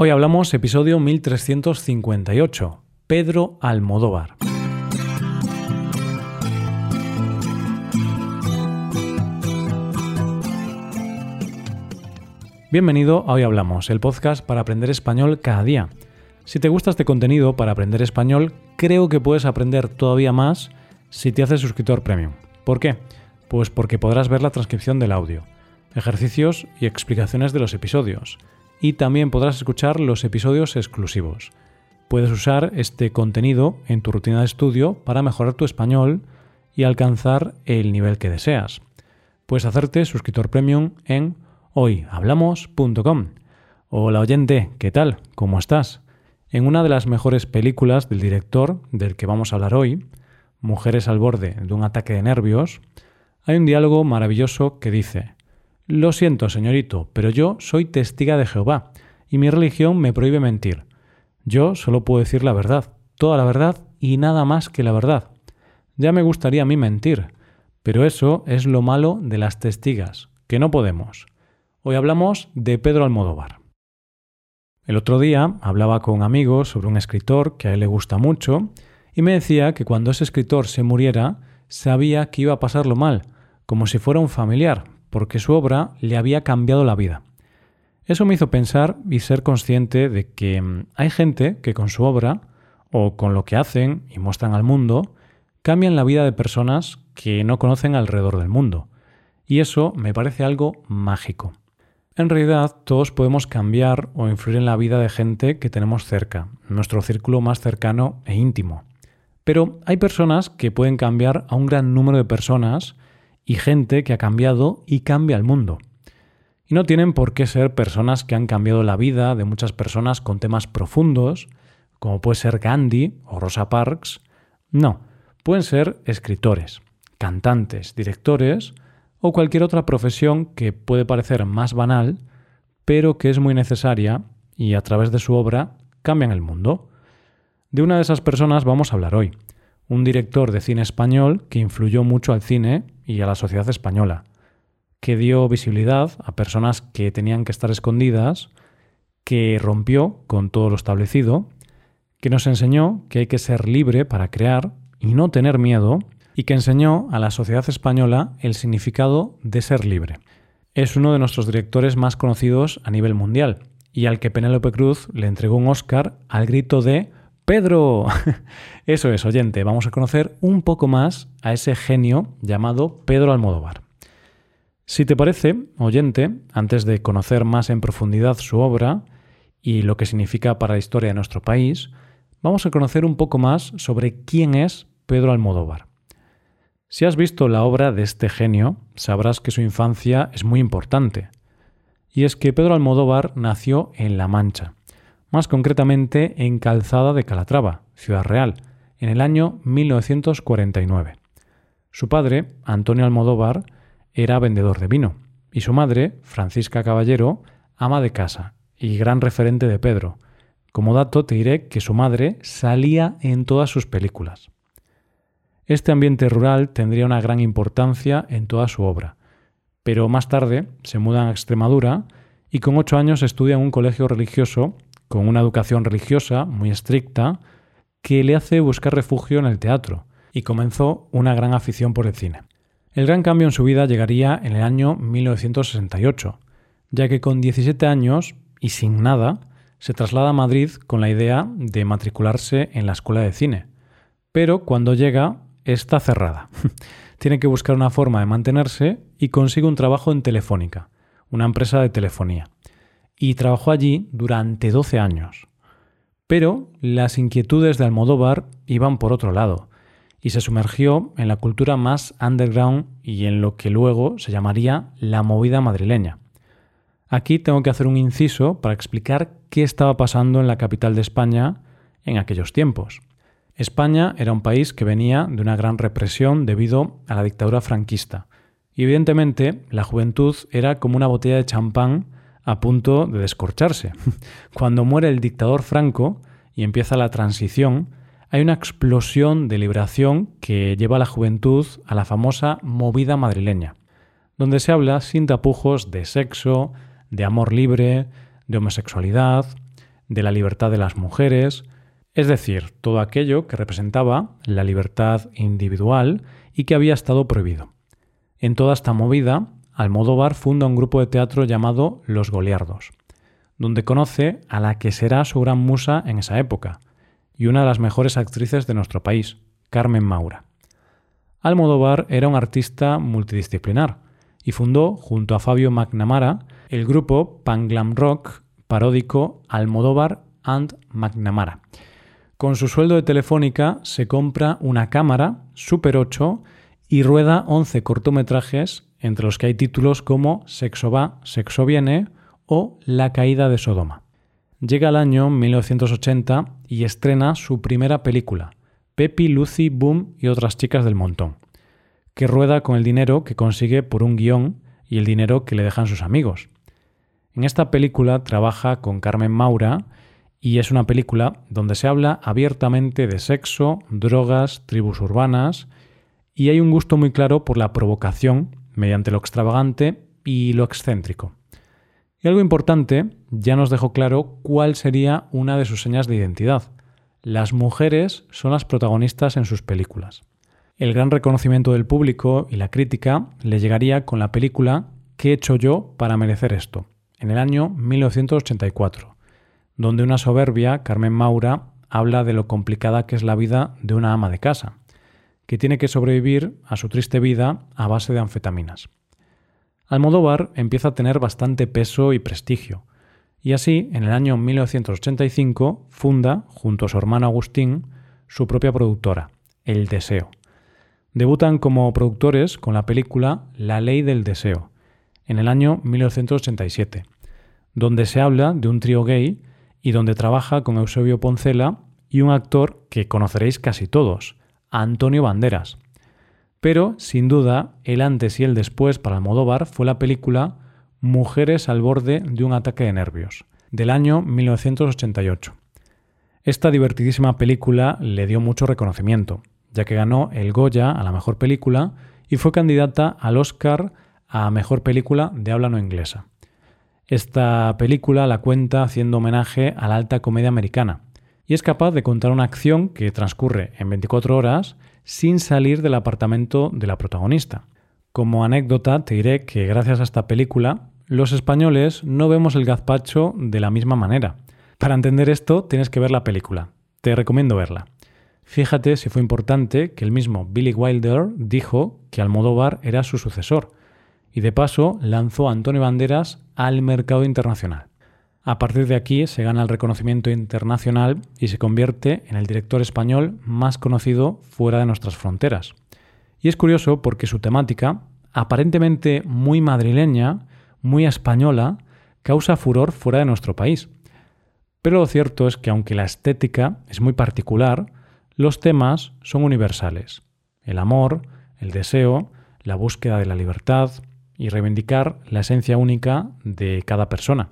Hoy hablamos episodio 1358, Pedro Almodóvar. Bienvenido a Hoy Hablamos, el podcast para aprender español cada día. Si te gusta este contenido para aprender español, creo que puedes aprender todavía más si te haces suscriptor premium. ¿Por qué? Pues porque podrás ver la transcripción del audio, ejercicios y explicaciones de los episodios y también podrás escuchar los episodios exclusivos. Puedes usar este contenido en tu rutina de estudio para mejorar tu español y alcanzar el nivel que deseas. Puedes hacerte suscriptor premium en hoyhablamos.com. Hola oyente, ¿qué tal? ¿Cómo estás? En una de las mejores películas del director del que vamos a hablar hoy, Mujeres al borde de un ataque de nervios, hay un diálogo maravilloso que dice, lo siento, señorito, pero yo soy testiga de Jehová, y mi religión me prohíbe mentir. Yo solo puedo decir la verdad, toda la verdad y nada más que la verdad. Ya me gustaría a mí mentir, pero eso es lo malo de las testigas, que no podemos. Hoy hablamos de Pedro Almodóvar. El otro día hablaba con amigos sobre un escritor que a él le gusta mucho y me decía que cuando ese escritor se muriera sabía que iba a pasarlo mal, como si fuera un familiar, porque su obra le había cambiado la vida. Eso me hizo pensar y ser consciente de que mm, hay gente que con su obra, o con lo que hacen y muestran al mundo, cambian la vida de personas que no conocen alrededor del mundo. Y eso me parece algo mágico. En realidad, todos podemos cambiar o influir en la vida de gente que tenemos cerca, nuestro círculo más cercano e íntimo. Pero hay personas que pueden cambiar a un gran número de personas y gente que ha cambiado y cambia el mundo. Y no tienen por qué ser personas que han cambiado la vida de muchas personas con temas profundos, como puede ser Gandhi o Rosa Parks. No, pueden ser escritores, cantantes, directores o cualquier otra profesión que puede parecer más banal, pero que es muy necesaria y a través de su obra cambian el mundo. De una de esas personas vamos a hablar hoy un director de cine español que influyó mucho al cine y a la sociedad española, que dio visibilidad a personas que tenían que estar escondidas, que rompió con todo lo establecido, que nos enseñó que hay que ser libre para crear y no tener miedo, y que enseñó a la sociedad española el significado de ser libre. Es uno de nuestros directores más conocidos a nivel mundial, y al que Penélope Cruz le entregó un Oscar al grito de Pedro. Eso es, oyente, vamos a conocer un poco más a ese genio llamado Pedro Almodóvar. Si te parece, oyente, antes de conocer más en profundidad su obra y lo que significa para la historia de nuestro país, vamos a conocer un poco más sobre quién es Pedro Almodóvar. Si has visto la obra de este genio, sabrás que su infancia es muy importante. Y es que Pedro Almodóvar nació en La Mancha, más concretamente en Calzada de Calatrava, Ciudad Real, en el año 1949. Su padre, Antonio Almodóvar, era vendedor de vino y su madre, Francisca Caballero, ama de casa y gran referente de Pedro. Como dato te diré que su madre salía en todas sus películas. Este ambiente rural tendría una gran importancia en toda su obra, pero más tarde se muda a Extremadura y con ocho años estudia en un colegio religioso con una educación religiosa muy estricta que le hace buscar refugio en el teatro y comenzó una gran afición por el cine. El gran cambio en su vida llegaría en el año 1968, ya que con 17 años y sin nada, se traslada a Madrid con la idea de matricularse en la escuela de cine. Pero cuando llega, está cerrada. Tiene que buscar una forma de mantenerse y consigue un trabajo en Telefónica, una empresa de telefonía y trabajó allí durante 12 años. Pero las inquietudes de Almodóvar iban por otro lado, y se sumergió en la cultura más underground y en lo que luego se llamaría la movida madrileña. Aquí tengo que hacer un inciso para explicar qué estaba pasando en la capital de España en aquellos tiempos. España era un país que venía de una gran represión debido a la dictadura franquista, y evidentemente la juventud era como una botella de champán a punto de descorcharse. Cuando muere el dictador Franco y empieza la transición, hay una explosión de liberación que lleva a la juventud a la famosa movida madrileña, donde se habla sin tapujos de sexo, de amor libre, de homosexualidad, de la libertad de las mujeres, es decir, todo aquello que representaba la libertad individual y que había estado prohibido. En toda esta movida, Almodóvar funda un grupo de teatro llamado Los Goliardos, donde conoce a la que será su gran musa en esa época, y una de las mejores actrices de nuestro país, Carmen Maura. Almodóvar era un artista multidisciplinar y fundó, junto a Fabio McNamara, el grupo Panglam Rock paródico Almodóvar and McNamara. Con su sueldo de telefónica se compra una cámara Super 8 y rueda 11 cortometrajes, entre los que hay títulos como Sexo va, Sexo viene o La caída de Sodoma. Llega el año 1980 y estrena su primera película, Pepi, Lucy, Boom y otras chicas del montón, que rueda con el dinero que consigue por un guion y el dinero que le dejan sus amigos. En esta película trabaja con Carmen Maura y es una película donde se habla abiertamente de sexo, drogas, tribus urbanas y hay un gusto muy claro por la provocación mediante lo extravagante y lo excéntrico. Y algo importante, ya nos dejó claro cuál sería una de sus señas de identidad. Las mujeres son las protagonistas en sus películas. El gran reconocimiento del público y la crítica le llegaría con la película ¿Qué he hecho yo para merecer esto? en el año 1984, donde una soberbia, Carmen Maura, habla de lo complicada que es la vida de una ama de casa, que tiene que sobrevivir a su triste vida a base de anfetaminas. Almodóvar empieza a tener bastante peso y prestigio, y así, en el año 1985, funda, junto a su hermano Agustín, su propia productora, El Deseo. Debutan como productores con la película La Ley del Deseo, en el año 1987, donde se habla de un trío gay y donde trabaja con Eusebio Poncela y un actor que conoceréis casi todos, Antonio Banderas, pero, sin duda, el antes y el después para Almodóvar fue la película Mujeres al borde de un ataque de nervios, del año 1988. Esta divertidísima película le dio mucho reconocimiento, ya que ganó el Goya a la mejor película y fue candidata al Oscar a mejor película de habla no inglesa. Esta película la cuenta haciendo homenaje a la alta comedia americana y es capaz de contar una acción que transcurre en 24 horas sin salir del apartamento de la protagonista. Como anécdota te diré que gracias a esta película los españoles no vemos el gazpacho de la misma manera. Para entender esto tienes que ver la película. Te recomiendo verla. Fíjate si fue importante que el mismo Billy Wilder dijo que Almodóvar era su sucesor y de paso lanzó a Antonio Banderas al mercado internacional. A partir de aquí se gana el reconocimiento internacional y se convierte en el director español más conocido fuera de nuestras fronteras. Y es curioso porque su temática, aparentemente muy madrileña, muy española, causa furor fuera de nuestro país. Pero lo cierto es que aunque la estética es muy particular, los temas son universales. El amor, el deseo, la búsqueda de la libertad y reivindicar la esencia única de cada persona.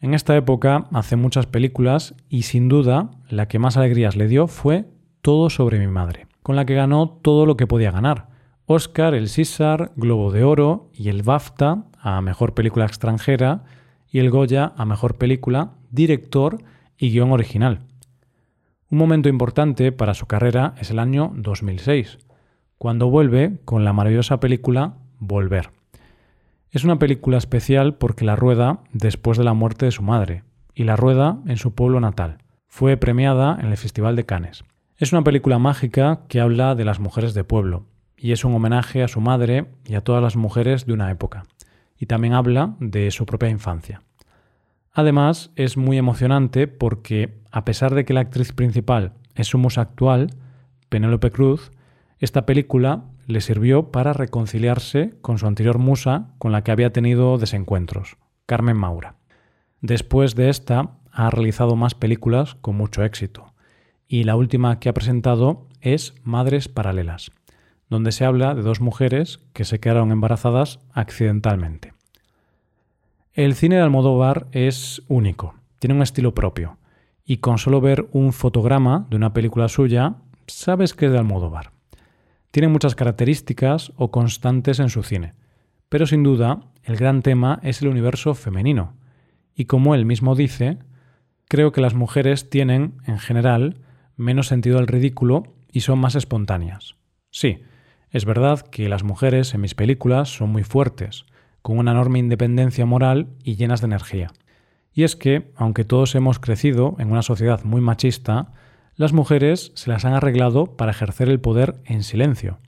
En esta época hace muchas películas y sin duda la que más alegrías le dio fue Todo sobre mi madre, con la que ganó todo lo que podía ganar. Oscar, el César, Globo de Oro y el BAFTA a Mejor Película Extranjera y el Goya a Mejor Película, Director y Guión Original. Un momento importante para su carrera es el año 2006, cuando vuelve con la maravillosa película Volver. Es una película especial porque la rueda después de la muerte de su madre y la rueda en su pueblo natal. Fue premiada en el Festival de Cannes. Es una película mágica que habla de las mujeres de pueblo y es un homenaje a su madre y a todas las mujeres de una época. Y también habla de su propia infancia. Además, es muy emocionante porque, a pesar de que la actriz principal es su musa actual, Penélope Cruz, esta película le sirvió para reconciliarse con su anterior musa con la que había tenido desencuentros, Carmen Maura. Después de esta, ha realizado más películas con mucho éxito, y la última que ha presentado es Madres Paralelas, donde se habla de dos mujeres que se quedaron embarazadas accidentalmente. El cine de Almodóvar es único, tiene un estilo propio, y con solo ver un fotograma de una película suya, sabes que es de Almodóvar. Tiene muchas características o constantes en su cine, pero sin duda el gran tema es el universo femenino, y como él mismo dice, creo que las mujeres tienen, en general, menos sentido del ridículo y son más espontáneas. Sí, es verdad que las mujeres en mis películas son muy fuertes, con una enorme independencia moral y llenas de energía. Y es que, aunque todos hemos crecido en una sociedad muy machista, las mujeres se las han arreglado para ejercer el poder en silencio.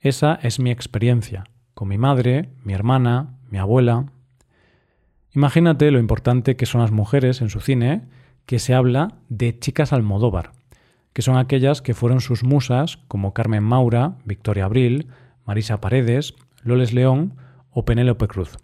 Esa es mi experiencia, con mi madre, mi hermana, mi abuela. Imagínate lo importante que son las mujeres en su cine, que se habla de chicas Almodóvar, que son aquellas que fueron sus musas como Carmen Maura, Victoria Abril, Marisa Paredes, Loles León o Penélope Cruz.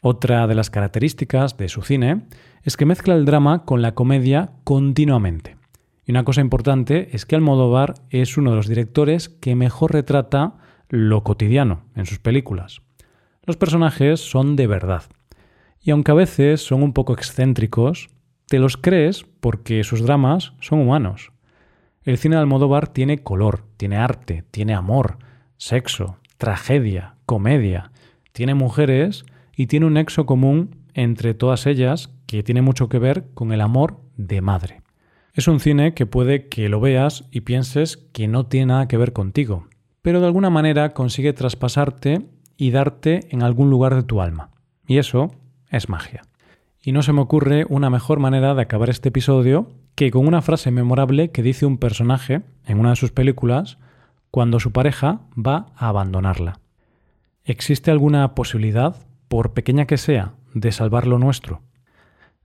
Otra de las características de su cine es que mezcla el drama con la comedia continuamente. Y una cosa importante es que Almodóvar es uno de los directores que mejor retrata lo cotidiano en sus películas. Los personajes son de verdad. Y aunque a veces son un poco excéntricos, te los crees porque sus dramas son humanos. El cine de Almodóvar tiene color, tiene arte, tiene amor, sexo, tragedia, comedia, tiene mujeres y tiene un nexo común entre todas ellas que tiene mucho que ver con el amor de madre. Es un cine que puede que lo veas y pienses que no tiene nada que ver contigo, pero de alguna manera consigue traspasarte y darte en algún lugar de tu alma. Y eso es magia. Y no se me ocurre una mejor manera de acabar este episodio que con una frase memorable que dice un personaje en una de sus películas cuando su pareja va a abandonarla. ¿Existe alguna posibilidad, por pequeña que sea, de salvar lo nuestro?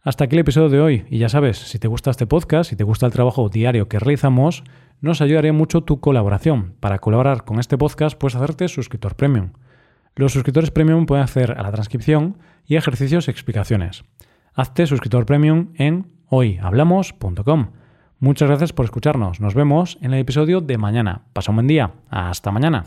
Hasta aquí el episodio de hoy, y ya sabes, si te gusta este podcast, si te gusta el trabajo diario que realizamos, nos ayudaría mucho tu colaboración. Para colaborar con este podcast puedes hacerte suscriptor premium. Los suscriptores premium pueden hacer a la transcripción y ejercicios y explicaciones. Hazte suscriptor premium en hoyhablamos.com. Muchas gracias por escucharnos. Nos vemos en el episodio de mañana. Pasa un buen día. Hasta mañana.